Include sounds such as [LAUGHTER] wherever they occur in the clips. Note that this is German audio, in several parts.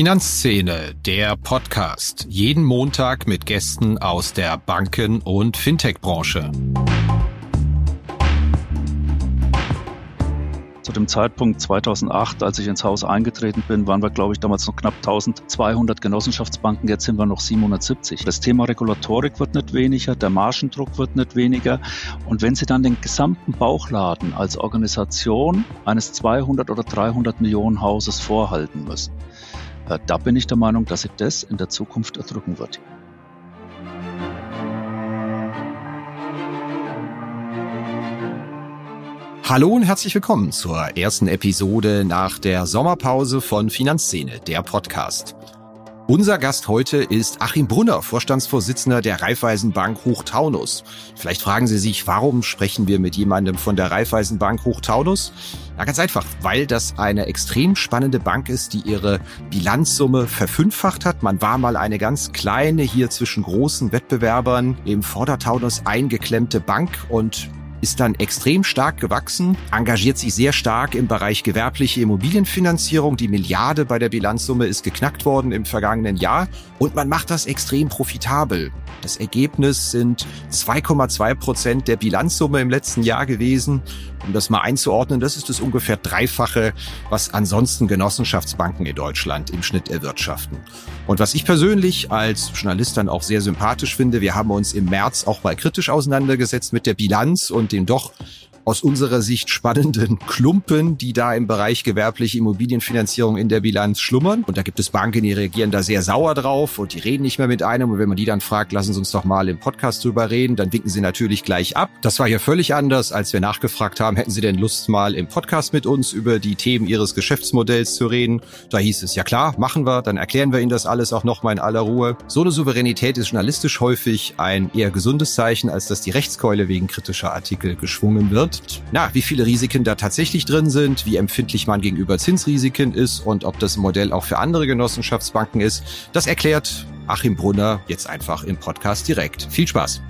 Finanzszene, der Podcast. Jeden Montag mit Gästen aus der Banken- und Fintech-Branche. Zu dem Zeitpunkt 2008, als ich ins Haus eingetreten bin, waren wir, glaube ich, damals noch knapp 1200 Genossenschaftsbanken. Jetzt sind wir noch 770. Das Thema Regulatorik wird nicht weniger, der Margendruck wird nicht weniger. Und wenn Sie dann den gesamten Bauchladen als Organisation eines 200 oder 300 Millionen Hauses vorhalten müssen, da bin ich der Meinung, dass sich das in der Zukunft erdrücken wird. Hallo und herzlich willkommen zur ersten Episode nach der Sommerpause von Finanzszene, der Podcast. Unser Gast heute ist Achim Brunner, Vorstandsvorsitzender der Raiffeisenbank Hochtaunus. Vielleicht fragen Sie sich, warum sprechen wir mit jemandem von der Raiffeisenbank Hochtaunus? Na ganz einfach, weil das eine extrem spannende Bank ist, die ihre Bilanzsumme verfünffacht hat. Man war mal eine ganz kleine, hier zwischen großen Wettbewerbern im Vordertaunus eingeklemmte Bank und ist dann extrem stark gewachsen, engagiert sich sehr stark im Bereich gewerbliche Immobilienfinanzierung. Die Milliarde bei der Bilanzsumme ist geknackt worden im vergangenen Jahr und man macht das extrem profitabel. Das Ergebnis sind 2,2 Prozent der Bilanzsumme im letzten Jahr gewesen. Um das mal einzuordnen, das ist das ungefähr Dreifache, was ansonsten Genossenschaftsbanken in Deutschland im Schnitt erwirtschaften. Und was ich persönlich als Journalist dann auch sehr sympathisch finde, wir haben uns im März auch mal kritisch auseinandergesetzt mit der Bilanz und dem doch aus unserer Sicht spannenden Klumpen, die da im Bereich gewerbliche Immobilienfinanzierung in der Bilanz schlummern. Und da gibt es Banken, die reagieren da sehr sauer drauf und die reden nicht mehr mit einem. Und wenn man die dann fragt, lassen Sie uns doch mal im Podcast drüber reden, dann winken sie natürlich gleich ab. Das war ja völlig anders, als wir nachgefragt haben, hätten Sie denn Lust mal im Podcast mit uns über die Themen Ihres Geschäftsmodells zu reden? Da hieß es, ja klar, machen wir, dann erklären wir Ihnen das alles auch nochmal in aller Ruhe. So eine Souveränität ist journalistisch häufig ein eher gesundes Zeichen, als dass die Rechtskeule wegen kritischer Artikel geschwungen wird und na, wie viele Risiken da tatsächlich drin sind, wie empfindlich man gegenüber Zinsrisiken ist und ob das Modell auch für andere Genossenschaftsbanken ist, das erklärt Achim Brunner jetzt einfach im Podcast direkt. Viel Spaß!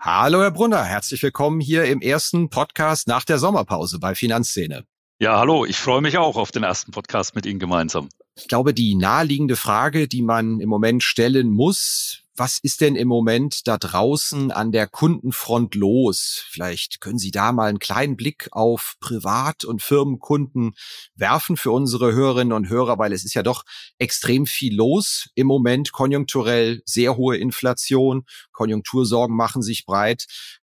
Hallo Herr Brunner, herzlich willkommen hier im ersten Podcast nach der Sommerpause bei Finanzszene. Ja, hallo, ich freue mich auch auf den ersten Podcast mit Ihnen gemeinsam. Ich glaube, die naheliegende Frage, die man im Moment stellen muss, was ist denn im Moment da draußen an der Kundenfront los? Vielleicht können Sie da mal einen kleinen Blick auf Privat- und Firmenkunden werfen für unsere Hörerinnen und Hörer, weil es ist ja doch extrem viel los im Moment, konjunkturell sehr hohe Inflation, Konjunktursorgen machen sich breit.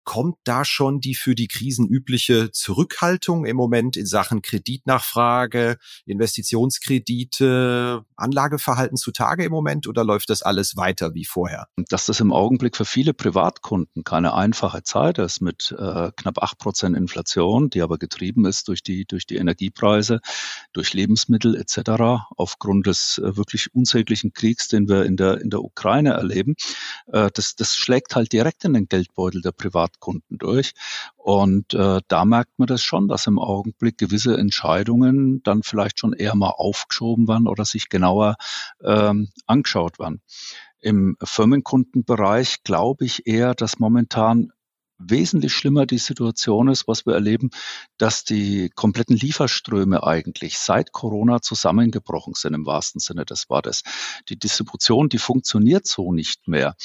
Kommt da schon die für die Krisen übliche Zurückhaltung im Moment in Sachen Kreditnachfrage, Investitionskredite, Anlageverhalten zutage im Moment oder läuft das alles weiter wie vorher? Dass das im Augenblick für viele Privatkunden keine einfache Zeit ist mit äh, knapp acht Prozent Inflation, die aber getrieben ist durch die, durch die Energiepreise, durch Lebensmittel etc. aufgrund des äh, wirklich unsäglichen Kriegs, den wir in der, in der Ukraine erleben, äh, das, das schlägt halt direkt in den Geldbeutel der Privatkunden. Privatkunden durch. Und äh, da merkt man das schon, dass im Augenblick gewisse Entscheidungen dann vielleicht schon eher mal aufgeschoben werden oder sich genauer ähm, angeschaut werden. Im Firmenkundenbereich glaube ich eher, dass momentan wesentlich schlimmer die Situation ist, was wir erleben, dass die kompletten Lieferströme eigentlich seit Corona zusammengebrochen sind im wahrsten Sinne des Wortes. Die Distribution, die funktioniert so nicht mehr.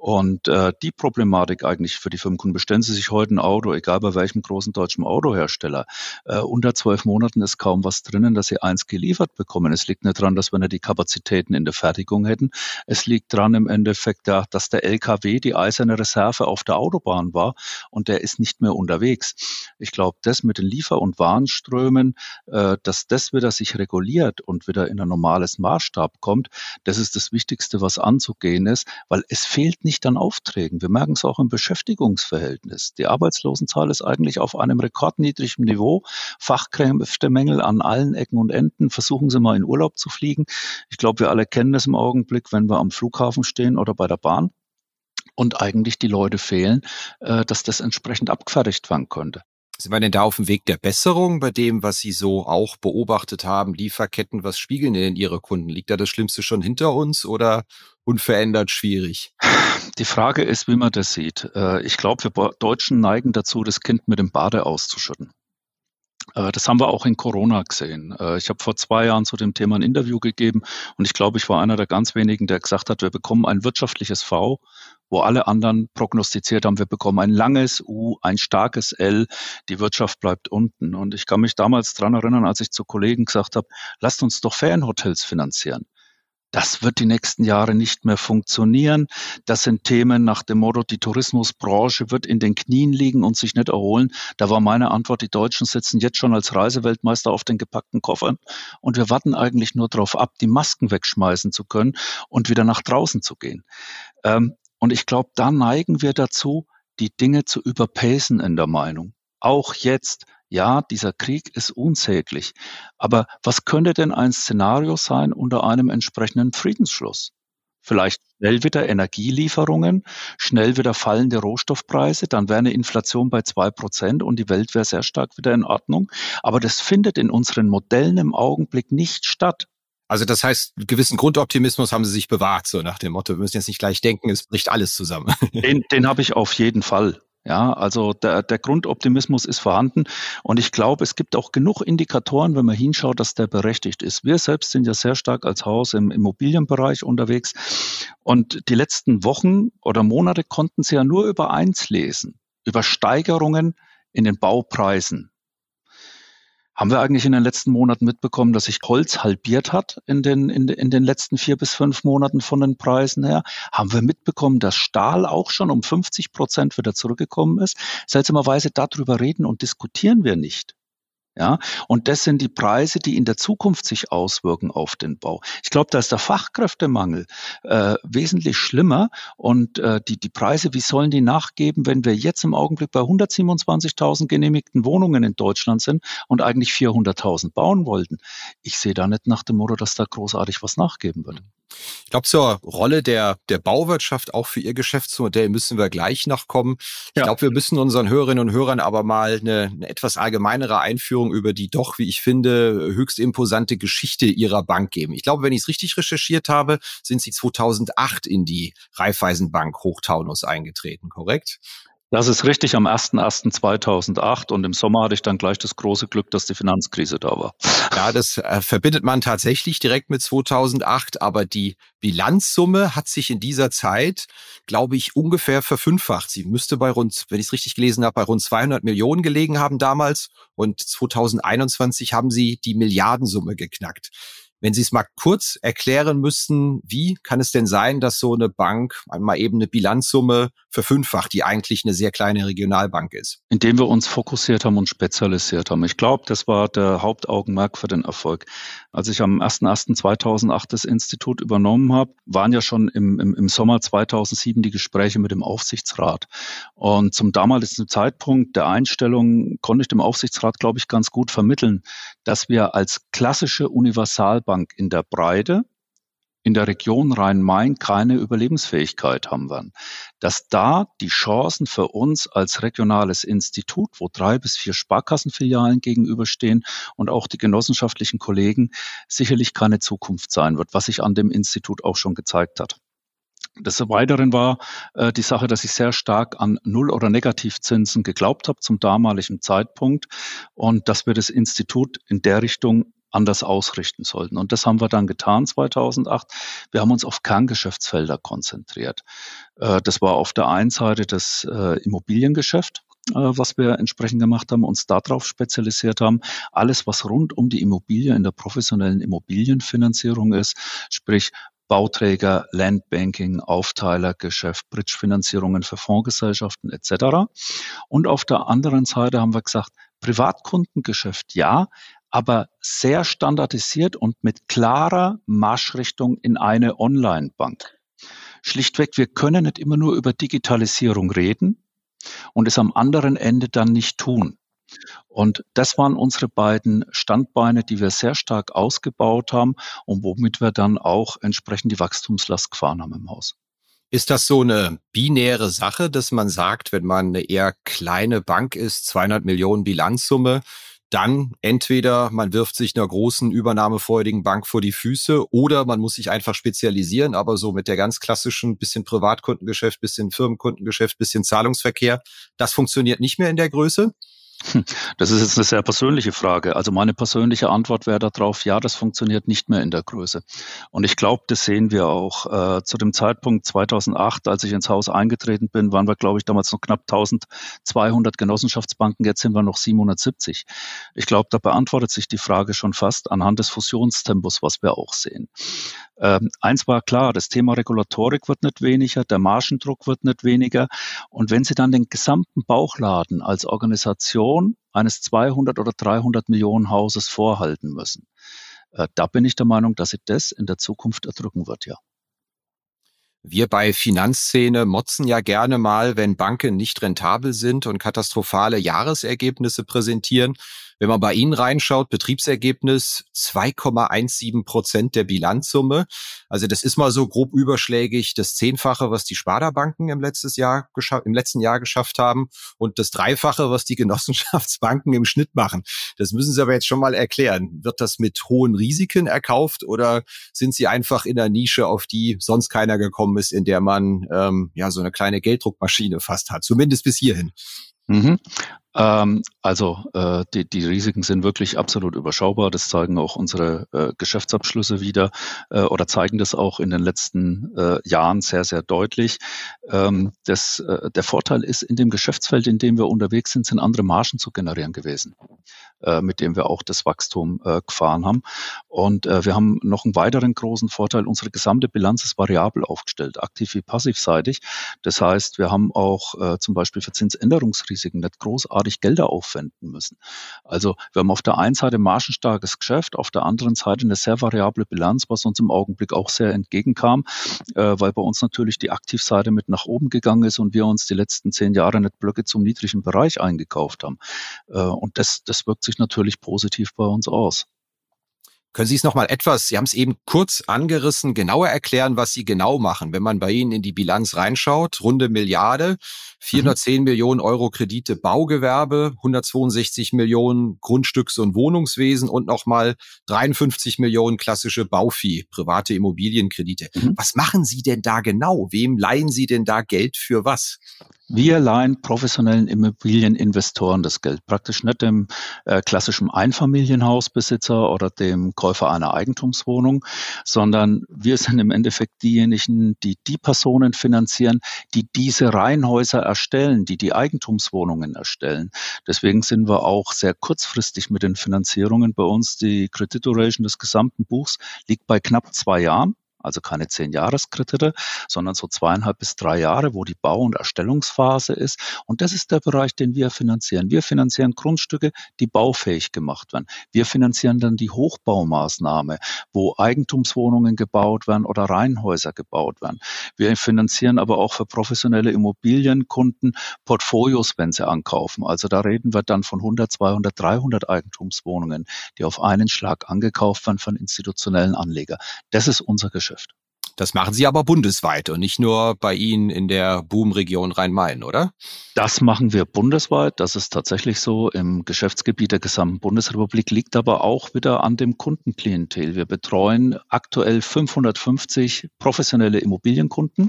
Und äh, die Problematik eigentlich für die Firmenkunden, bestellen Sie sich heute ein Auto, egal bei welchem großen deutschen Autohersteller, äh, unter zwölf Monaten ist kaum was drinnen, dass Sie eins geliefert bekommen. Es liegt nicht daran, dass wir nicht die Kapazitäten in der Fertigung hätten. Es liegt daran im Endeffekt, ja, dass der LKW die eiserne Reserve auf der Autobahn war und der ist nicht mehr unterwegs. Ich glaube, das mit den Liefer- und Warenströmen, äh, dass das wieder sich reguliert und wieder in ein normales Maßstab kommt, das ist das Wichtigste, was anzugehen ist, weil es fehlt nicht nicht an Aufträgen. Wir merken es auch im Beschäftigungsverhältnis. Die Arbeitslosenzahl ist eigentlich auf einem rekordniedrigen Niveau. Fachkräftemängel an allen Ecken und Enden. Versuchen Sie mal in Urlaub zu fliegen. Ich glaube, wir alle kennen das im Augenblick, wenn wir am Flughafen stehen oder bei der Bahn und eigentlich die Leute fehlen, äh, dass das entsprechend abgefertigt werden könnte. Sind wir denn da auf dem Weg der Besserung bei dem, was Sie so auch beobachtet haben? Lieferketten, was spiegeln denn Ihre Kunden? Liegt da das Schlimmste schon hinter uns oder unverändert schwierig? Die Frage ist, wie man das sieht. Äh, ich glaube, wir Deutschen neigen dazu, das Kind mit dem Bade auszuschütten. Äh, das haben wir auch in Corona gesehen. Äh, ich habe vor zwei Jahren zu dem Thema ein Interview gegeben und ich glaube, ich war einer der ganz wenigen, der gesagt hat, wir bekommen ein wirtschaftliches V, wo alle anderen prognostiziert haben, wir bekommen ein langes U, ein starkes L, die Wirtschaft bleibt unten. Und ich kann mich damals dran erinnern, als ich zu Kollegen gesagt habe, lasst uns doch Ferienhotels finanzieren. Das wird die nächsten Jahre nicht mehr funktionieren. Das sind Themen nach dem Motto, die Tourismusbranche wird in den Knien liegen und sich nicht erholen. Da war meine Antwort, die Deutschen sitzen jetzt schon als Reiseweltmeister auf den gepackten Koffern und wir warten eigentlich nur darauf ab, die Masken wegschmeißen zu können und wieder nach draußen zu gehen. Ähm, und ich glaube, da neigen wir dazu, die Dinge zu überpacen in der Meinung. Auch jetzt ja, dieser Krieg ist unsäglich. Aber was könnte denn ein Szenario sein unter einem entsprechenden Friedensschluss? Vielleicht schnell wieder Energielieferungen, schnell wieder fallende Rohstoffpreise, dann wäre eine Inflation bei zwei Prozent und die Welt wäre sehr stark wieder in Ordnung. Aber das findet in unseren Modellen im Augenblick nicht statt. Also das heißt, gewissen Grundoptimismus haben sie sich bewahrt, so nach dem Motto, wir müssen jetzt nicht gleich denken, es bricht alles zusammen. [LAUGHS] Den, den habe ich auf jeden Fall. Ja, also der, der Grundoptimismus ist vorhanden und ich glaube, es gibt auch genug Indikatoren, wenn man hinschaut, dass der berechtigt ist. Wir selbst sind ja sehr stark als Haus im Immobilienbereich unterwegs und die letzten Wochen oder Monate konnten Sie ja nur über eins lesen, über Steigerungen in den Baupreisen. Haben wir eigentlich in den letzten Monaten mitbekommen, dass sich Holz halbiert hat in den, in, in den letzten vier bis fünf Monaten von den Preisen her? Haben wir mitbekommen, dass Stahl auch schon um 50 Prozent wieder zurückgekommen ist? Seltsamerweise darüber reden und diskutieren wir nicht. Ja, und das sind die Preise, die in der Zukunft sich auswirken auf den Bau. Ich glaube, da ist der Fachkräftemangel äh, wesentlich schlimmer und äh, die, die Preise, wie sollen die nachgeben, wenn wir jetzt im Augenblick bei 127.000 genehmigten Wohnungen in Deutschland sind und eigentlich 400.000 bauen wollten? Ich sehe da nicht nach dem Motto, dass da großartig was nachgeben wird. Ich glaube, zur Rolle der, der Bauwirtschaft auch für Ihr Geschäftsmodell müssen wir gleich noch kommen. Ich ja. glaube, wir müssen unseren Hörerinnen und Hörern aber mal eine, eine etwas allgemeinere Einführung über die doch, wie ich finde, höchst imposante Geschichte Ihrer Bank geben. Ich glaube, wenn ich es richtig recherchiert habe, sind Sie 2008 in die Raiffeisenbank Hochtaunus eingetreten, korrekt? Das ist richtig am 01.01.2008 und im Sommer hatte ich dann gleich das große Glück, dass die Finanzkrise da war. Ja, das äh, verbindet man tatsächlich direkt mit 2008, aber die Bilanzsumme hat sich in dieser Zeit, glaube ich, ungefähr verfünffacht. Sie müsste bei rund, wenn ich es richtig gelesen habe, bei rund 200 Millionen gelegen haben damals und 2021 haben sie die Milliardensumme geknackt. Wenn Sie es mal kurz erklären müssten, wie kann es denn sein, dass so eine Bank einmal eben eine Bilanzsumme verfünffacht, die eigentlich eine sehr kleine Regionalbank ist? Indem wir uns fokussiert haben und spezialisiert haben. Ich glaube, das war der Hauptaugenmerk für den Erfolg. Als ich am 01.01.2008 das Institut übernommen habe, waren ja schon im, im, im Sommer 2007 die Gespräche mit dem Aufsichtsrat. Und zum damaligen Zeitpunkt der Einstellung konnte ich dem Aufsichtsrat, glaube ich, ganz gut vermitteln, dass wir als klassische Universalbank in der Breite in der Region Rhein-Main keine Überlebensfähigkeit haben werden. Dass da die Chancen für uns als regionales Institut, wo drei bis vier Sparkassenfilialen gegenüberstehen und auch die genossenschaftlichen Kollegen sicherlich keine Zukunft sein wird, was sich an dem Institut auch schon gezeigt hat. Des Weiteren war äh, die Sache, dass ich sehr stark an Null- oder Negativzinsen geglaubt habe zum damaligen Zeitpunkt und dass wir das Institut in der Richtung anders ausrichten sollten. Und das haben wir dann getan 2008. Wir haben uns auf Kerngeschäftsfelder konzentriert. Äh, das war auf der einen Seite das äh, Immobiliengeschäft äh, was wir entsprechend gemacht haben, uns darauf spezialisiert haben. Alles, was rund um die Immobilie in der professionellen Immobilienfinanzierung ist, sprich Bauträger, Landbanking, Aufteilergeschäft, Bridgefinanzierungen für Fondsgesellschaften etc. Und auf der anderen Seite haben wir gesagt, Privatkundengeschäft ja, aber sehr standardisiert und mit klarer Marschrichtung in eine Online-Bank. Schlichtweg, wir können nicht immer nur über Digitalisierung reden und es am anderen Ende dann nicht tun. Und das waren unsere beiden Standbeine, die wir sehr stark ausgebaut haben und womit wir dann auch entsprechend die Wachstumslast gefahren haben im Haus. Ist das so eine binäre Sache, dass man sagt, wenn man eine eher kleine Bank ist, 200 Millionen Bilanzsumme, dann entweder man wirft sich einer großen übernahmefreudigen Bank vor die Füße oder man muss sich einfach spezialisieren, aber so mit der ganz klassischen bisschen Privatkundengeschäft, bisschen Firmenkundengeschäft, bisschen Zahlungsverkehr, das funktioniert nicht mehr in der Größe? Hm, das ist jetzt eine sehr persönliche Frage. Also meine persönliche Antwort wäre darauf, ja, das funktioniert nicht mehr in der Größe. Und ich glaube, das sehen wir auch. Äh, zu dem Zeitpunkt 2008, als ich ins Haus eingetreten bin, waren wir, glaube ich, damals noch knapp 1200 Genossenschaftsbanken. Jetzt sind wir noch 770. Ich glaube, da beantwortet sich die Frage schon fast anhand des Fusionstempos, was wir auch sehen. Ähm, eins war klar, das Thema Regulatorik wird nicht weniger, der Margendruck wird nicht weniger. Und wenn Sie dann den gesamten Bauchladen als Organisation eines 200 oder 300 Millionen Hauses vorhalten müssen, äh, da bin ich der Meinung, dass Sie das in der Zukunft erdrücken wird, ja. Wir bei Finanzszene motzen ja gerne mal, wenn Banken nicht rentabel sind und katastrophale Jahresergebnisse präsentieren. Wenn man bei Ihnen reinschaut, Betriebsergebnis 2,17 Prozent der Bilanzsumme. Also das ist mal so grob überschlägig das Zehnfache, was die Sparda-Banken im, im letzten Jahr geschafft haben und das Dreifache, was die [LAUGHS] Genossenschaftsbanken im Schnitt machen. Das müssen Sie aber jetzt schon mal erklären. Wird das mit hohen Risiken erkauft oder sind Sie einfach in der Nische, auf die sonst keiner gekommen ist, in der man ähm, ja so eine kleine Gelddruckmaschine fast hat, zumindest bis hierhin? Mhm. Ähm, also äh, die, die Risiken sind wirklich absolut überschaubar. Das zeigen auch unsere äh, Geschäftsabschlüsse wieder äh, oder zeigen das auch in den letzten äh, Jahren sehr, sehr deutlich. Ähm, das, äh, der Vorteil ist, in dem Geschäftsfeld, in dem wir unterwegs sind, sind andere Margen zu generieren gewesen, äh, mit dem wir auch das Wachstum gefahren haben. Und wir haben noch einen weiteren großen Vorteil. Unsere gesamte Bilanz ist variabel aufgestellt, aktiv wie passivseitig. Das heißt, wir haben auch zum Beispiel für Zinsänderungsrisiken nicht großartig großartig Gelder aufwenden müssen. Also wir haben auf der einen Seite margenstarkes Geschäft, auf der anderen Seite eine sehr variable Bilanz, was uns im Augenblick auch sehr entgegenkam, äh, weil bei uns natürlich die Aktivseite mit nach oben gegangen ist und wir uns die letzten zehn Jahre nicht Blöcke zum niedrigen Bereich eingekauft haben. Äh, und das, das wirkt sich natürlich positiv bei uns aus. Können Sie es noch mal etwas, Sie haben es eben kurz angerissen, genauer erklären, was Sie genau machen, wenn man bei Ihnen in die Bilanz reinschaut? Runde Milliarde, 410 mhm. Millionen Euro Kredite Baugewerbe, 162 Millionen Grundstücks- und Wohnungswesen und nochmal 53 Millionen klassische Bauvieh, private Immobilienkredite. Mhm. Was machen Sie denn da genau? Wem leihen Sie denn da Geld für was? Wir leihen professionellen Immobilieninvestoren das Geld, praktisch nicht dem äh, klassischen Einfamilienhausbesitzer oder dem Käufer einer Eigentumswohnung, sondern wir sind im Endeffekt diejenigen, die die Personen finanzieren, die diese Reihenhäuser erstellen, die die Eigentumswohnungen erstellen. Deswegen sind wir auch sehr kurzfristig mit den Finanzierungen bei uns. Die Credit Duration des gesamten Buchs liegt bei knapp zwei Jahren also keine zehn Jahreskredite, sondern so zweieinhalb bis drei Jahre, wo die Bau- und Erstellungsphase ist. Und das ist der Bereich, den wir finanzieren. Wir finanzieren Grundstücke, die baufähig gemacht werden. Wir finanzieren dann die Hochbaumaßnahme, wo Eigentumswohnungen gebaut werden oder Reihenhäuser gebaut werden. Wir finanzieren aber auch für professionelle Immobilienkunden Portfolios, wenn sie ankaufen. Also da reden wir dann von 100, 200, 300 Eigentumswohnungen, die auf einen Schlag angekauft werden von institutionellen Anlegern. Das ist unser Geschäft. Geschäft. Das machen Sie aber bundesweit und nicht nur bei Ihnen in der Boomregion Rhein-Main, oder? Das machen wir bundesweit. Das ist tatsächlich so. Im Geschäftsgebiet der gesamten Bundesrepublik liegt aber auch wieder an dem Kundenklientel. Wir betreuen aktuell 550 professionelle Immobilienkunden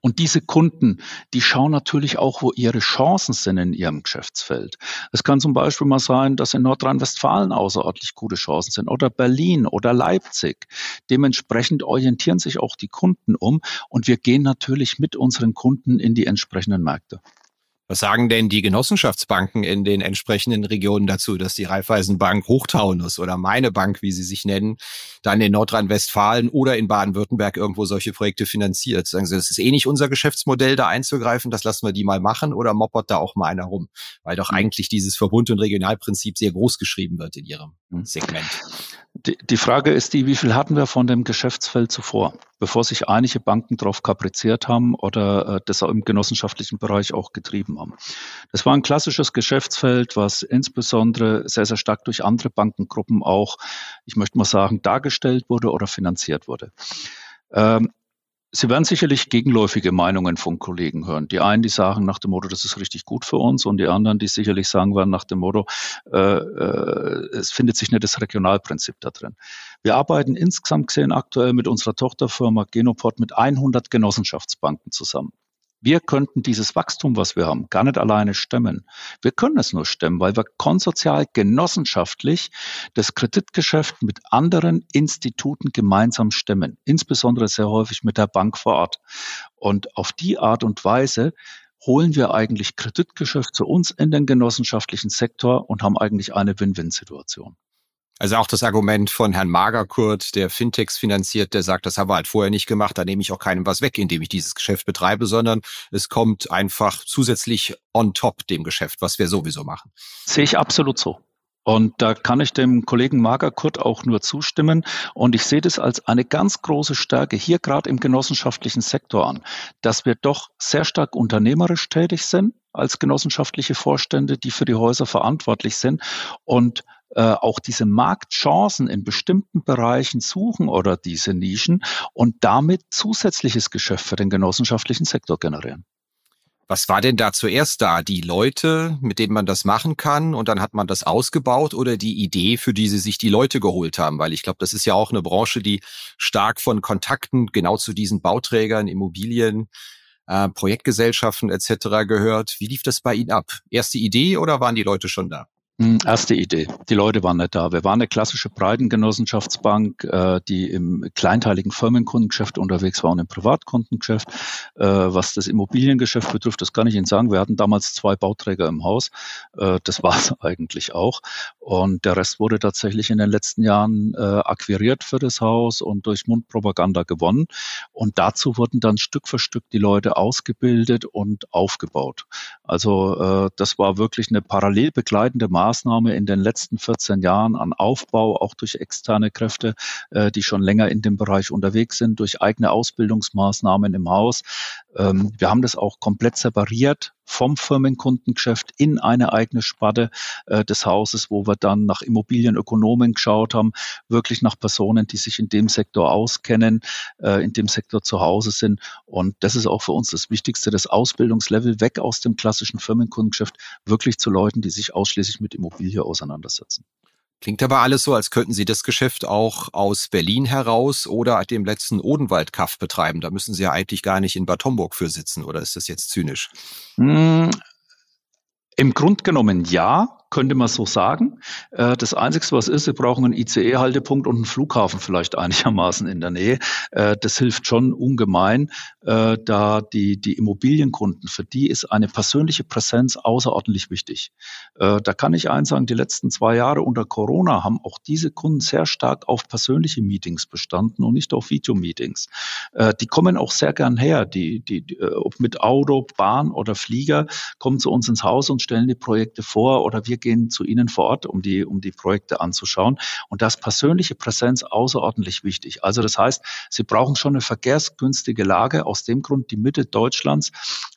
und diese Kunden, die schauen natürlich auch, wo ihre Chancen sind in ihrem Geschäftsfeld. Es kann zum Beispiel mal sein, dass in Nordrhein-Westfalen außerordentlich gute Chancen sind oder Berlin oder Leipzig. Dementsprechend orientieren sich auch die Kunden um und wir gehen natürlich mit unseren Kunden in die entsprechenden Märkte. Was sagen denn die Genossenschaftsbanken in den entsprechenden Regionen dazu, dass die Raiffeisenbank Hochtaunus oder meine Bank, wie sie sich nennen, dann in Nordrhein-Westfalen oder in Baden-Württemberg irgendwo solche Projekte finanziert? Sagen Sie, das ist eh nicht unser Geschäftsmodell, da einzugreifen, das lassen wir die mal machen oder moppert da auch mal einer rum? Weil doch eigentlich dieses Verbund- und Regionalprinzip sehr groß geschrieben wird in Ihrem hm. Segment. Die, die Frage ist die, wie viel hatten wir von dem Geschäftsfeld zuvor, bevor sich einige Banken darauf kapriziert haben oder äh, das im genossenschaftlichen Bereich auch getrieben haben. Das war ein klassisches Geschäftsfeld, was insbesondere sehr, sehr stark durch andere Bankengruppen auch, ich möchte mal sagen, dargestellt wurde oder finanziert wurde. Ähm, Sie werden sicherlich gegenläufige Meinungen von Kollegen hören. Die einen, die sagen nach dem Motto, das ist richtig gut für uns, und die anderen, die sicherlich sagen werden nach dem Motto, äh, äh, es findet sich nicht das Regionalprinzip da drin. Wir arbeiten insgesamt gesehen aktuell mit unserer Tochterfirma Genoport mit 100 Genossenschaftsbanken zusammen. Wir könnten dieses Wachstum, was wir haben, gar nicht alleine stemmen. Wir können es nur stemmen, weil wir konsozial, genossenschaftlich das Kreditgeschäft mit anderen Instituten gemeinsam stemmen, insbesondere sehr häufig mit der Bank vor Ort. Und auf die Art und Weise holen wir eigentlich Kreditgeschäft zu uns in den genossenschaftlichen Sektor und haben eigentlich eine Win-Win-Situation. Also auch das Argument von Herrn Magerkurt, der Fintechs finanziert, der sagt, das haben wir halt vorher nicht gemacht, da nehme ich auch keinem was weg, indem ich dieses Geschäft betreibe, sondern es kommt einfach zusätzlich on top dem Geschäft, was wir sowieso machen. Sehe ich absolut so. Und da kann ich dem Kollegen Magerkurt auch nur zustimmen. Und ich sehe das als eine ganz große Stärke hier gerade im genossenschaftlichen Sektor an, dass wir doch sehr stark unternehmerisch tätig sind als genossenschaftliche Vorstände, die für die Häuser verantwortlich sind und äh, auch diese Marktchancen in bestimmten Bereichen suchen oder diese Nischen und damit zusätzliches Geschäft für den genossenschaftlichen Sektor generieren. Was war denn da zuerst da? Die Leute, mit denen man das machen kann und dann hat man das ausgebaut oder die Idee, für die sie sich die Leute geholt haben? Weil ich glaube, das ist ja auch eine Branche, die stark von Kontakten genau zu diesen Bauträgern, Immobilien, äh, Projektgesellschaften etc. gehört. Wie lief das bei Ihnen ab? Erste Idee oder waren die Leute schon da? Hm, erste Idee. Die Leute waren nicht da. Wir waren eine klassische Breitengenossenschaftsbank, äh, die im kleinteiligen Firmenkundengeschäft unterwegs war und im Privatkundengeschäft. Äh, was das Immobiliengeschäft betrifft, das kann ich Ihnen sagen. Wir hatten damals zwei Bauträger im Haus. Äh, das [LAUGHS] war es eigentlich auch. Und der Rest wurde tatsächlich in den letzten Jahren äh, akquiriert für das Haus und durch Mundpropaganda gewonnen. Und dazu wurden dann Stück für Stück die Leute ausgebildet und aufgebaut. Also äh, das war wirklich eine parallel begleitende Maßnahme Maßnahme in den letzten 14 Jahren an Aufbau, auch durch externe Kräfte, äh, die schon länger in dem Bereich unterwegs sind, durch eigene Ausbildungsmaßnahmen im Haus. Ähm, wir haben das auch komplett separiert vom Firmenkundengeschäft in eine eigene Sparte äh, des Hauses, wo wir dann nach Immobilienökonomen geschaut haben, wirklich nach Personen, die sich in dem Sektor auskennen, äh, in dem Sektor zu Hause sind. Und das ist auch für uns das Wichtigste, das Ausbildungslevel weg aus dem klassischen Firmenkundengeschäft, wirklich zu Leuten, die sich ausschließlich mit Immobilie auseinandersetzen. Klingt aber alles so, als könnten Sie das Geschäft auch aus Berlin heraus oder dem letzten Odenwald-Kaff betreiben. Da müssen Sie ja eigentlich gar nicht in Bad Homburg für sitzen, oder ist das jetzt zynisch? Hm, Im Grund genommen ja könnte man so sagen. Äh, das Einzige, was ist, sie brauchen einen ICE-Haltepunkt und einen Flughafen vielleicht einigermaßen in der Nähe. Äh, das hilft schon ungemein, äh, da die, die Immobilienkunden, für die ist eine persönliche Präsenz außerordentlich wichtig. Da kann ich eins sagen, die letzten zwei Jahre unter Corona haben auch diese Kunden sehr stark auf persönliche Meetings bestanden und nicht auf Videomeetings. Die kommen auch sehr gern her, die, die, ob mit Auto, Bahn oder Flieger, kommen zu uns ins Haus und stellen die Projekte vor oder wir gehen zu Ihnen vor Ort, um die, um die Projekte anzuschauen. Und das persönliche Präsenz außerordentlich wichtig. Also das heißt, Sie brauchen schon eine verkehrsgünstige Lage. Aus dem Grund, die Mitte Deutschlands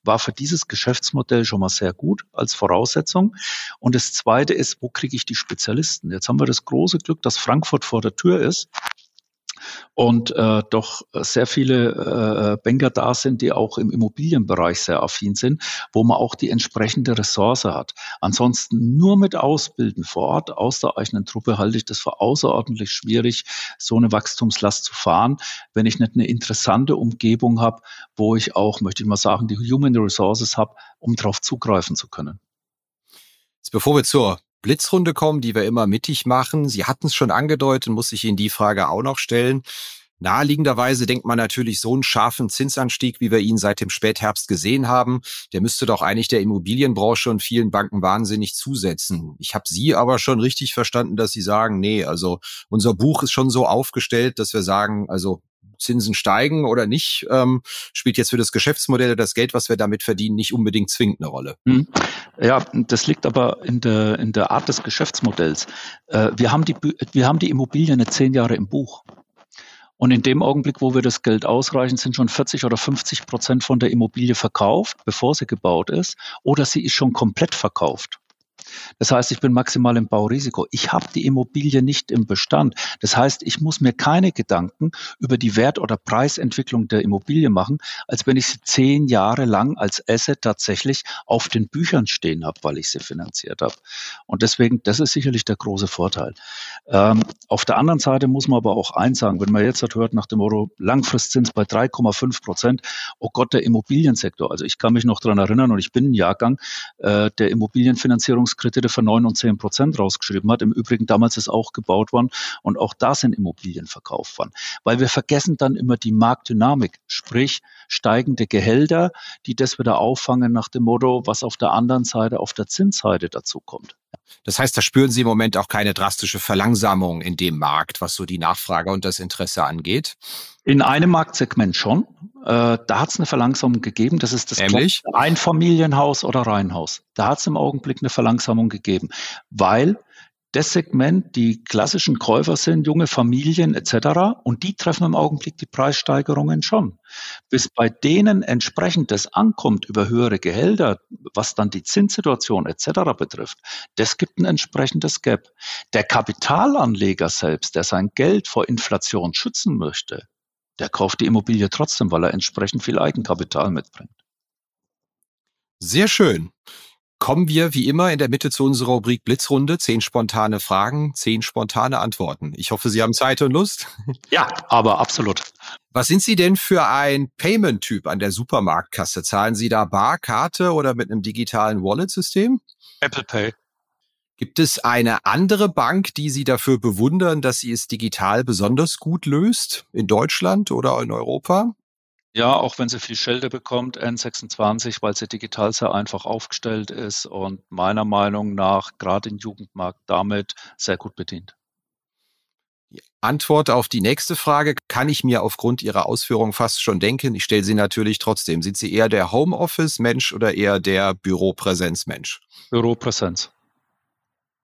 war für dieses Geschäftsmodell schon mal sehr gut als Voraussetzung. Und das Zweite ist, wo kriege ich die Spezialisten? Jetzt haben wir das große Glück, dass Frankfurt vor der Tür ist und äh, doch sehr viele äh, Banker da sind, die auch im Immobilienbereich sehr affin sind, wo man auch die entsprechende Ressource hat. Ansonsten nur mit Ausbilden vor Ort aus der eigenen Truppe halte ich das für außerordentlich schwierig, so eine Wachstumslast zu fahren, wenn ich nicht eine interessante Umgebung habe, wo ich auch, möchte ich mal sagen, die Human Resources habe, um darauf zugreifen zu können. Bevor wir zur Blitzrunde kommen, die wir immer mittig machen. Sie hatten es schon angedeutet, muss ich Ihnen die Frage auch noch stellen. Naheliegenderweise denkt man natürlich, so einen scharfen Zinsanstieg, wie wir ihn seit dem Spätherbst gesehen haben, der müsste doch eigentlich der Immobilienbranche und vielen Banken wahnsinnig zusetzen. Ich habe Sie aber schon richtig verstanden, dass Sie sagen, nee, also unser Buch ist schon so aufgestellt, dass wir sagen, also Zinsen steigen oder nicht, ähm, spielt jetzt für das Geschäftsmodell das Geld, was wir damit verdienen, nicht unbedingt zwingend eine Rolle. Hm. Ja, das liegt aber in der, in der Art des Geschäftsmodells. Äh, wir, haben die, wir haben die Immobilien jetzt zehn Jahre im Buch. Und in dem Augenblick, wo wir das Geld ausreichen, sind schon 40 oder 50 Prozent von der Immobilie verkauft, bevor sie gebaut ist, oder sie ist schon komplett verkauft. Das heißt, ich bin maximal im Baurisiko. Ich habe die Immobilie nicht im Bestand. Das heißt, ich muss mir keine Gedanken über die Wert- oder Preisentwicklung der Immobilie machen, als wenn ich sie zehn Jahre lang als Asset tatsächlich auf den Büchern stehen habe, weil ich sie finanziert habe. Und deswegen, das ist sicherlich der große Vorteil. Ähm, auf der anderen Seite muss man aber auch eins sagen, wenn man jetzt hört nach dem Motto Langfristzins bei 3,5 Prozent, oh Gott, der Immobiliensektor. Also ich kann mich noch dran erinnern und ich bin ein Jahrgang, äh, der Immobilienfinanzierungskredite für 9 und 10 Prozent rausgeschrieben hat. Im Übrigen damals ist auch gebaut worden und auch da sind Immobilien verkauft worden. Weil wir vergessen dann immer die Marktdynamik, sprich steigende Gehälter, die das wieder auffangen nach dem Motto, was auf der anderen Seite, auf der Zinsseite dazu kommt. Das heißt, da spüren Sie im Moment auch keine drastische Verlangsamung in dem Markt, was so die Nachfrage und das Interesse angeht? In einem Marktsegment schon. Äh, da hat es eine Verlangsamung gegeben. Das ist das? Einfamilienhaus oder Reihenhaus. Da hat es im Augenblick eine Verlangsamung gegeben, weil das Segment die klassischen Käufer sind, junge Familien etc. Und die treffen im Augenblick die Preissteigerungen schon. Bis bei denen entsprechend das ankommt über höhere Gehälter, was dann die Zinssituation etc. betrifft, das gibt ein entsprechendes Gap. Der Kapitalanleger selbst, der sein Geld vor Inflation schützen möchte, der kauft die Immobilie trotzdem, weil er entsprechend viel Eigenkapital mitbringt. Sehr schön kommen wir wie immer in der Mitte zu unserer Rubrik Blitzrunde. Zehn spontane Fragen, zehn spontane Antworten. Ich hoffe, Sie haben Zeit und Lust. Ja, aber absolut. Was sind Sie denn für ein Payment-Typ an der Supermarktkasse? Zahlen Sie da Bar, Karte oder mit einem digitalen Wallet-System? Apple Pay. Gibt es eine andere Bank, die Sie dafür bewundern, dass sie es digital besonders gut löst? In Deutschland oder in Europa? Ja, auch wenn sie viel Schelte bekommt, N26, weil sie digital sehr einfach aufgestellt ist und meiner Meinung nach gerade im Jugendmarkt damit sehr gut bedient. Die Antwort auf die nächste Frage kann ich mir aufgrund Ihrer Ausführungen fast schon denken. Ich stelle sie natürlich trotzdem. Sind Sie eher der Homeoffice-Mensch oder eher der Büropräsenz-Mensch? Büropräsenz.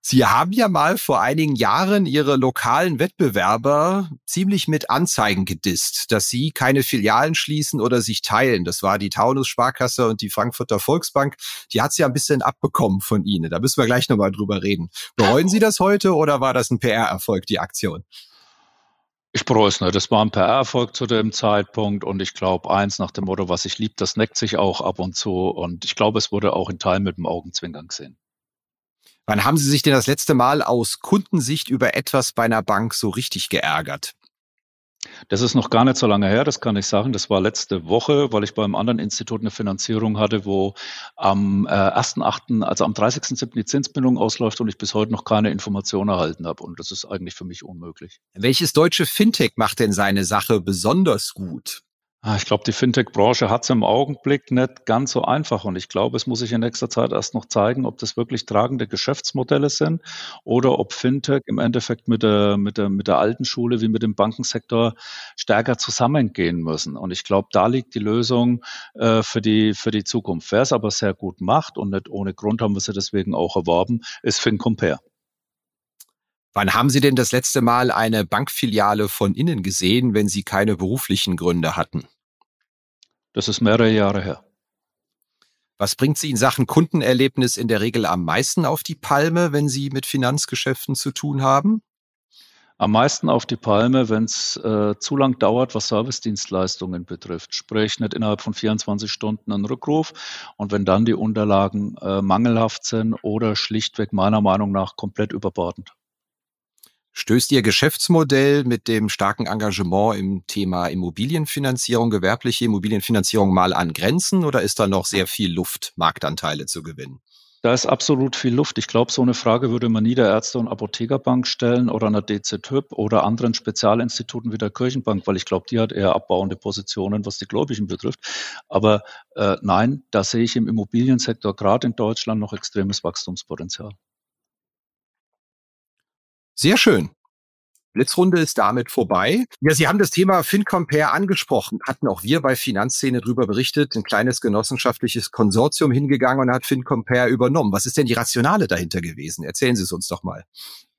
Sie haben ja mal vor einigen Jahren Ihre lokalen Wettbewerber ziemlich mit Anzeigen gedisst, dass sie keine Filialen schließen oder sich teilen. Das war die Taunus Sparkasse und die Frankfurter Volksbank. Die hat sie ja ein bisschen abbekommen von Ihnen. Da müssen wir gleich nochmal drüber reden. Bereuen Sie das heute oder war das ein PR-Erfolg, die Aktion? Ich bereue es nicht. Das war ein PR-Erfolg zu dem Zeitpunkt und ich glaube, eins nach dem Motto, was ich lieb, das neckt sich auch ab und zu und ich glaube, es wurde auch in Teilen mit dem Augenzwinkern gesehen. Wann haben Sie sich denn das letzte Mal aus Kundensicht über etwas bei einer Bank so richtig geärgert? Das ist noch gar nicht so lange her, das kann ich sagen. Das war letzte Woche, weil ich beim anderen Institut eine Finanzierung hatte, wo am äh, 1.8., also am 30.7. die Zinsbindung ausläuft und ich bis heute noch keine Information erhalten habe. Und das ist eigentlich für mich unmöglich. Welches deutsche Fintech macht denn seine Sache besonders gut? Ah, ich glaube, die Fintech-Branche hat es im Augenblick nicht ganz so einfach und ich glaube, es muss sich in nächster Zeit erst noch zeigen, ob das wirklich tragende Geschäftsmodelle sind oder ob Fintech im Endeffekt mit der, mit der, mit der alten Schule wie mit dem Bankensektor stärker zusammengehen müssen. Und ich glaube, da liegt die Lösung äh, für, die, für die Zukunft. Wer es aber sehr gut macht und nicht ohne Grund haben wir sie deswegen auch erworben, ist FinCompare. Wann haben Sie denn das letzte Mal eine Bankfiliale von innen gesehen, wenn Sie keine beruflichen Gründe hatten? Das ist mehrere Jahre her. Was bringt Sie in Sachen Kundenerlebnis in der Regel am meisten auf die Palme, wenn Sie mit Finanzgeschäften zu tun haben? Am meisten auf die Palme, wenn es äh, zu lang dauert, was Servicedienstleistungen betrifft. Sprich, nicht innerhalb von 24 Stunden ein Rückruf. Und wenn dann die Unterlagen äh, mangelhaft sind oder schlichtweg meiner Meinung nach komplett überbordend. Stößt Ihr Geschäftsmodell mit dem starken Engagement im Thema Immobilienfinanzierung, gewerbliche Immobilienfinanzierung mal an Grenzen oder ist da noch sehr viel Luft, Marktanteile zu gewinnen? Da ist absolut viel Luft. Ich glaube, so eine Frage würde man nie der Ärzte- und Apothekerbank stellen oder einer DZ-Typ oder anderen Spezialinstituten wie der Kirchenbank, weil ich glaube, die hat eher abbauende Positionen, was die Gläubigen betrifft. Aber äh, nein, da sehe ich im Immobiliensektor gerade in Deutschland noch extremes Wachstumspotenzial. Sehr schön. Blitzrunde ist damit vorbei. Ja, Sie haben das Thema FinCompare angesprochen. Hatten auch wir bei Finanzszene darüber berichtet. Ein kleines genossenschaftliches Konsortium hingegangen und hat FinCompare übernommen. Was ist denn die Rationale dahinter gewesen? Erzählen Sie es uns doch mal.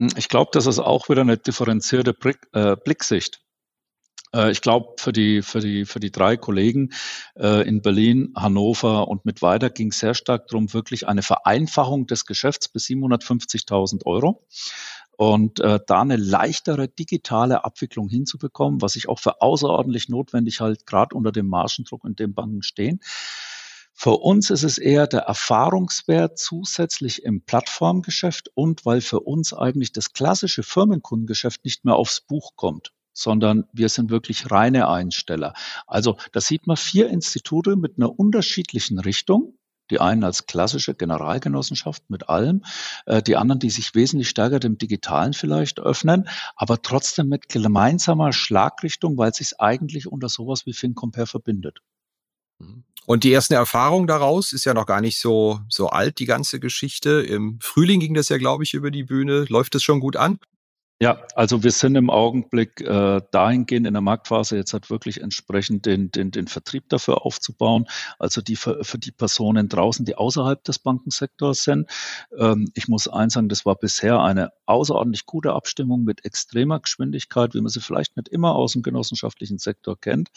Hm, ich glaube, das ist auch wieder eine differenzierte Blick, äh, Blicksicht. Äh, ich glaube, für die, für, die, für die drei Kollegen äh, in Berlin, Hannover und mit weiter ging es sehr stark darum, wirklich eine Vereinfachung des Geschäfts bis 750.000 Euro und äh, da eine leichtere digitale Abwicklung hinzubekommen, was ich auch für außerordentlich notwendig halt, gerade unter dem Margendruck, in dem Banken stehen. Für uns ist es eher der Erfahrungswert zusätzlich im Plattformgeschäft und weil für uns eigentlich das klassische Firmenkundengeschäft nicht mehr aufs Buch kommt sondern wir sind wirklich reine Einsteller. Also da sieht man vier Institute mit einer unterschiedlichen Richtung. Die einen als klassische Generalgenossenschaft mit allem, äh, die anderen, die sich wesentlich stärker dem Digitalen vielleicht öffnen, aber trotzdem mit gemeinsamer Schlagrichtung, weil es sich eigentlich unter sowas wie FinCompare verbindet. Mhm. Und die ersten Erfahrungen daraus ist ja noch gar nicht so, so alt, die ganze Geschichte. Im Frühling ging das ja, glaube ich, über die Bühne. Läuft es schon gut an? Ja, also wir sind im Augenblick äh, dahingehend in der Marktphase jetzt halt wirklich entsprechend den, den, den Vertrieb dafür aufzubauen, also die für, für die Personen draußen, die außerhalb des Bankensektors sind. Ähm, ich muss eins sagen, das war bisher eine außerordentlich gute Abstimmung mit extremer Geschwindigkeit, wie man sie vielleicht nicht immer aus dem genossenschaftlichen Sektor kennt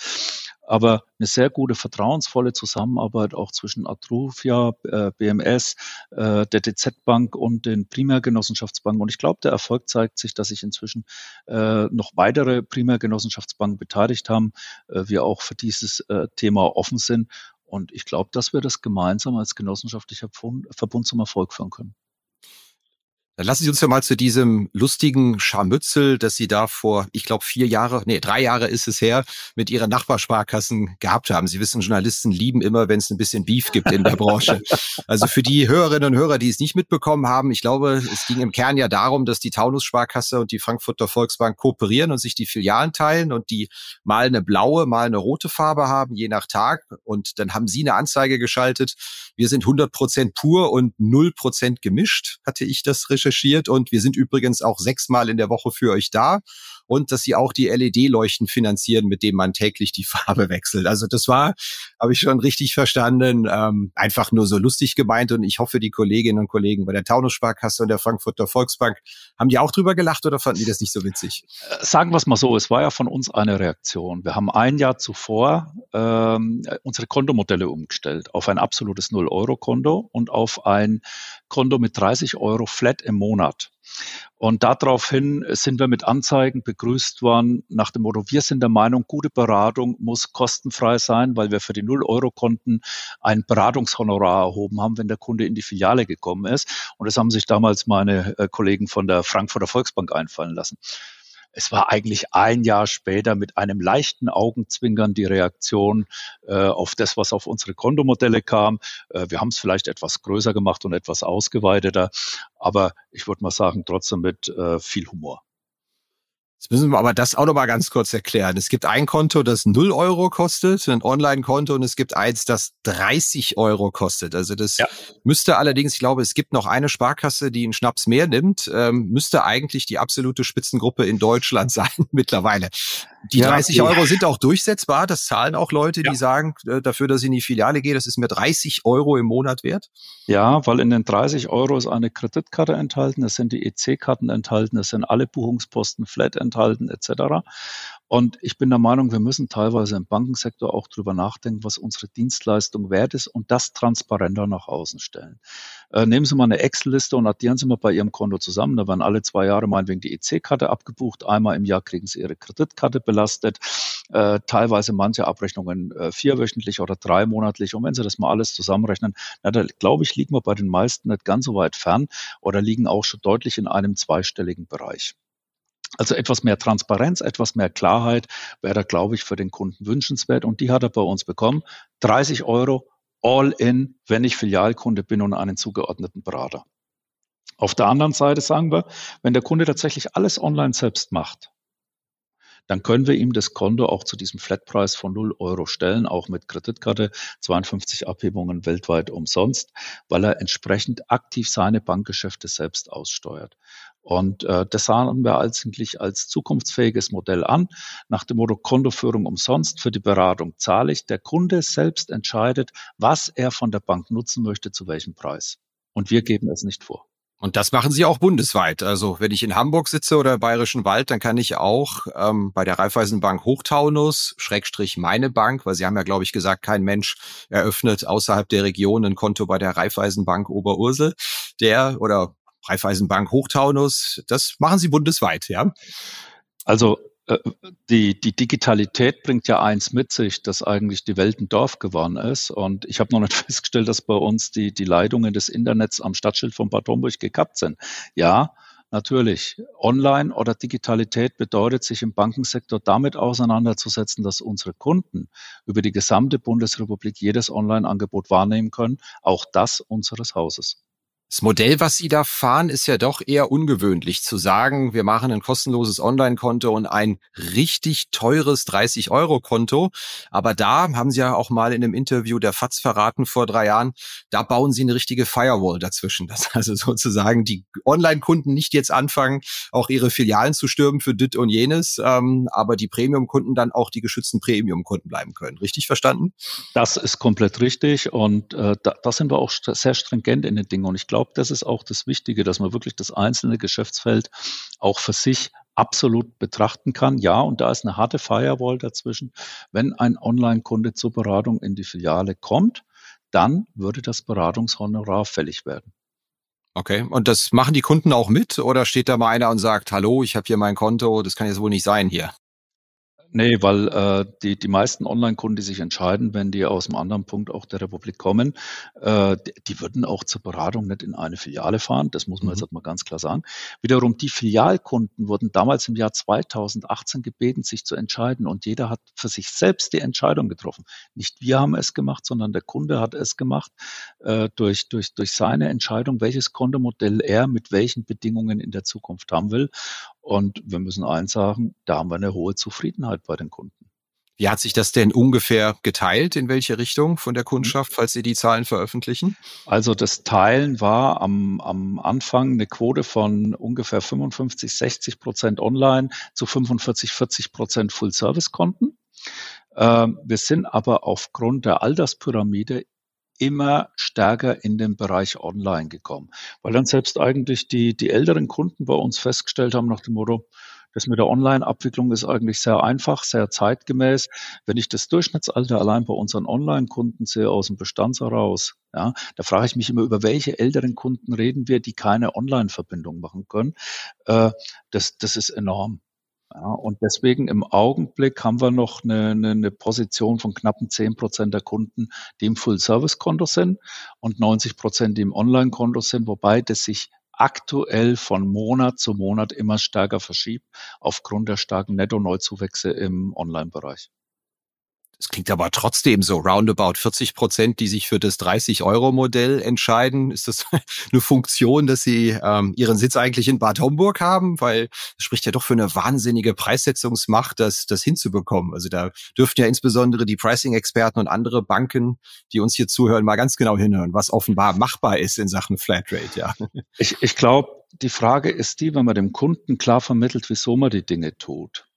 aber eine sehr gute, vertrauensvolle Zusammenarbeit auch zwischen Atrufia, äh, BMS, äh, der DZ Bank und den Primärgenossenschaftsbanken. Und ich glaube, der Erfolg zeigt sich, dass sich inzwischen äh, noch weitere Primärgenossenschaftsbanken beteiligt haben, wir auch für dieses Thema offen sind. Und ich glaube, dass wir das gemeinsam als genossenschaftlicher Verbund zum Erfolg führen können. Dann lassen Sie uns ja mal zu diesem lustigen Scharmützel, dass Sie da vor, ich glaube, vier Jahre, nee, drei Jahre ist es her, mit Ihren Nachbarsparkassen gehabt haben. Sie wissen, Journalisten lieben immer, wenn es ein bisschen Beef gibt in der Branche. [LAUGHS] Also für die Hörerinnen und Hörer, die es nicht mitbekommen haben, ich glaube, es ging im Kern ja darum, dass die Taunus-Sparkasse und die Frankfurter Volksbank kooperieren und sich die Filialen teilen und die mal eine blaue, mal eine rote Farbe haben, je nach Tag. Und dann haben Sie eine Anzeige geschaltet. Wir sind 100 Prozent pur und 0 Prozent gemischt, hatte ich das recherchiert recherchiert und wir sind übrigens auch sechsmal in der Woche für euch da und dass sie auch die LED-Leuchten finanzieren, mit denen man täglich die [LAUGHS] Farbe wechselt. Also das war, habe ich schon richtig verstanden, ähm, einfach nur so lustig gemeint und ich hoffe, die Kolleginnen und Kollegen bei der Taunus Sparkasse und der Frankfurter Volksbank haben die auch drüber gelacht oder fanden die das nicht so witzig? Äh, sagen wir es mal so, es war ja von uns eine Reaktion. Wir haben ein Jahr zuvor ähm, unsere Kontomodelle umgestellt auf ein absolutes Null-Euro-Konto und auf ein Konto mit 30 Euro flat im Monat. Und daraufhin sind wir mit Anzeigen begrüßt worden nach dem Motto, wir sind der Meinung, gute Beratung muss kostenfrei sein, weil wir für die Null-Euro-Konten ein Beratungshonorar erhoben haben, wenn der Kunde in die Filiale gekommen ist. Und das haben sich damals meine äh, Kollegen von der Frankfurter Volksbank einfallen lassen. Es war eigentlich ein Jahr später mit einem leichten Augenzwinkern die Reaktion äh, auf das, was auf unsere Kontomodelle kam. Äh, wir haben es vielleicht etwas größer gemacht und etwas ausgeweiteter, aber ich würde mal sagen, trotzdem mit äh, viel Humor. Jetzt müssen wir aber das auch noch mal ganz kurz erklären. Es gibt ein Konto, das 0 Euro kostet, ein Online-Konto, und es gibt eins, das 30 Euro kostet. Also das ja. müsste allerdings, ich glaube, es gibt noch eine Sparkasse, die einen Schnaps mehr nimmt, ähm, müsste eigentlich die absolute Spitzengruppe in Deutschland [LAUGHS] sein mittlerweile. Die ja, 30 okay. Euro sind auch durchsetzbar. Das zahlen auch Leute, ja. die sagen, äh, dafür, dass ich in die Filiale gehe, das ist mir 30 Euro im Monat wert. Ja, weil in den 30 Euro ist eine Kreditkarte enthalten, es sind die EC-Karten enthalten, es sind alle Buchungsposten flat enthalten, etc. Und ich bin der Meinung, wir müssen teilweise im Bankensektor auch drüber nachdenken, was unsere Dienstleistung wert ist und das transparenter nach außen stellen. Äh, nehmen Sie mal eine Excel-Liste und addieren Sie mal bei Ihrem Konto zusammen. Da werden alle zwei Jahre meinetwegen die EC-Karte abgebucht. Einmal im Jahr kriegen Sie Ihre Kreditkarte belastet. Äh, teilweise manche Abrechnungen äh, vierwöchentlich oder dreimonatlich. Und wenn Sie das mal alles zusammenrechnen, na, da glaube ich, liegen wir bei den meisten nicht ganz so weit fern oder liegen auch schon deutlich in einem zweistelligen Bereich. Also etwas mehr Transparenz, etwas mehr Klarheit wäre da, glaube ich, für den Kunden wünschenswert. Und die hat er bei uns bekommen. 30 Euro all in, wenn ich Filialkunde bin und einen zugeordneten Berater. Auf der anderen Seite sagen wir, wenn der Kunde tatsächlich alles online selbst macht, dann können wir ihm das Konto auch zu diesem Flatpreis von 0 Euro stellen, auch mit Kreditkarte, 52 Abhebungen weltweit umsonst, weil er entsprechend aktiv seine Bankgeschäfte selbst aussteuert. Und äh, das sahen wir eigentlich als zukunftsfähiges Modell an, nach dem Motto Kontoführung umsonst, für die Beratung zahle ich. Der Kunde selbst entscheidet, was er von der Bank nutzen möchte, zu welchem Preis. Und wir geben es nicht vor. Und das machen Sie auch bundesweit. Also wenn ich in Hamburg sitze oder Bayerischen Wald, dann kann ich auch ähm, bei der Raiffeisenbank Hochtaunus, Schrägstrich meine Bank, weil Sie haben ja, glaube ich, gesagt, kein Mensch eröffnet außerhalb der Region ein Konto bei der Raiffeisenbank Oberursel. Der oder Raiffeisenbank Hochtaunus, das machen Sie bundesweit, ja? Also äh, die, die Digitalität bringt ja eins mit sich, dass eigentlich die Welt ein Dorf geworden ist. Und ich habe noch nicht [LAUGHS] festgestellt, dass bei uns die, die Leitungen des Internets am Stadtschild von Bad Homburg gekappt sind. Ja, natürlich. Online oder Digitalität bedeutet, sich im Bankensektor damit auseinanderzusetzen, dass unsere Kunden über die gesamte Bundesrepublik jedes Online-Angebot wahrnehmen können, auch das unseres Hauses. Das Modell, was Sie da fahren, ist ja doch eher ungewöhnlich zu sagen, wir machen ein kostenloses Online-Konto und ein richtig teures 30-Euro-Konto. Aber da haben Sie ja auch mal in einem Interview der FATS verraten vor drei Jahren, da bauen Sie eine richtige Firewall dazwischen. [LAUGHS] Dass also sozusagen die Online-Kunden nicht jetzt anfangen, auch ihre Filialen zu stürmen für dit und jenes, ähm, aber die Premium-Kunden dann auch die geschützten Premium-Kunden bleiben können. Richtig verstanden? Das ist komplett richtig und äh, da, da sind wir auch sehr stringent in den Dingen. Und ich glaube, das ist auch das Wichtige, dass man wirklich das einzelne Geschäftsfeld auch für sich absolut betrachten kann. Ja, und da ist eine harte Firewall dazwischen. Wenn ein Online-Kunde zur Beratung in die Filiale kommt, dann würde das Beratungshonorar fällig werden. Okay, und das machen die Kunden auch mit oder steht da mal einer und sagt, hallo, ich habe hier mein Konto, das kann jetzt wohl nicht sein hier? Nee, weil äh, die, die meisten Online-Kunden, die sich entscheiden, wenn die aus einem anderen Punkt auch der Republik kommen, äh, die, die würden auch zur Beratung nicht in eine Filiale fahren. Das muss man mhm. jetzt mal ganz klar sagen. Wiederum, die Filialkunden wurden damals im Jahr 2018 gebeten, sich zu entscheiden und jeder hat für sich selbst die Entscheidung getroffen. Nicht wir haben es gemacht, sondern der Kunde hat es gemacht äh, durch, durch, durch seine Entscheidung, welches Kontomodell er mit welchen Bedingungen in der Zukunft haben will. Und wir müssen eins sagen, da haben wir eine hohe Zufriedenheit bei den Kunden. Wie hat sich das denn ungefähr geteilt? In welche Richtung von der Kundschaft, falls Sie die Zahlen veröffentlichen? Also das Teilen war am, am Anfang eine Quote von ungefähr 55, 60 Prozent online zu 45, 40 Prozent Full-Service-Konten. Ähm, wir sind aber aufgrund der Alterspyramide immer stärker in den Bereich Online gekommen, weil dann selbst eigentlich die, die älteren Kunden bei uns festgestellt haben nach dem Motto, das mit der Online-Abwicklung ist eigentlich sehr einfach, sehr zeitgemäß. Wenn ich das Durchschnittsalter allein bei unseren Online-Kunden sehe aus dem Bestand heraus, ja, da frage ich mich immer, über welche älteren Kunden reden wir, die keine Online-Verbindung machen können. Äh, das, das ist enorm. Ja, und deswegen im Augenblick haben wir noch eine, eine, eine Position von knappen 10 Prozent der Kunden, die im Full-Service-Konto sind und 90 Prozent, die im Online-Konto sind, wobei das sich aktuell von Monat zu Monat immer stärker verschiebt aufgrund der starken Netto-Neuzuwächse im Online-Bereich. Es klingt aber trotzdem so roundabout 40 Prozent, die sich für das 30-Euro-Modell entscheiden. Ist das [LAUGHS] eine Funktion, dass Sie ähm, Ihren Sitz eigentlich in Bad Homburg haben? Weil es spricht ja doch für eine wahnsinnige Preissetzungsmacht, das, das hinzubekommen. Also da dürften ja insbesondere die Pricing-Experten und andere Banken, die uns hier zuhören, mal ganz genau hinhören, was offenbar machbar ist in Sachen Flatrate. Ja. Ich, ich glaube, die Frage ist die, wenn man dem Kunden klar vermittelt, wieso man die Dinge tut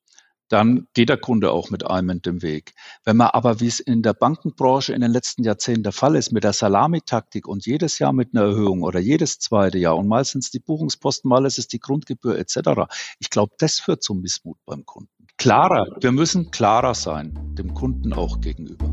dann geht der Kunde auch mit einem in den Weg. Wenn man aber, wie es in der Bankenbranche in den letzten Jahrzehnten der Fall ist, mit der Salamitaktik und jedes Jahr mit einer Erhöhung oder jedes zweite Jahr und es die Buchungsposten, mal ist es die Grundgebühr etc. Ich glaube, das führt zum Missmut beim Kunden. Klarer, wir müssen klarer sein, dem Kunden auch gegenüber.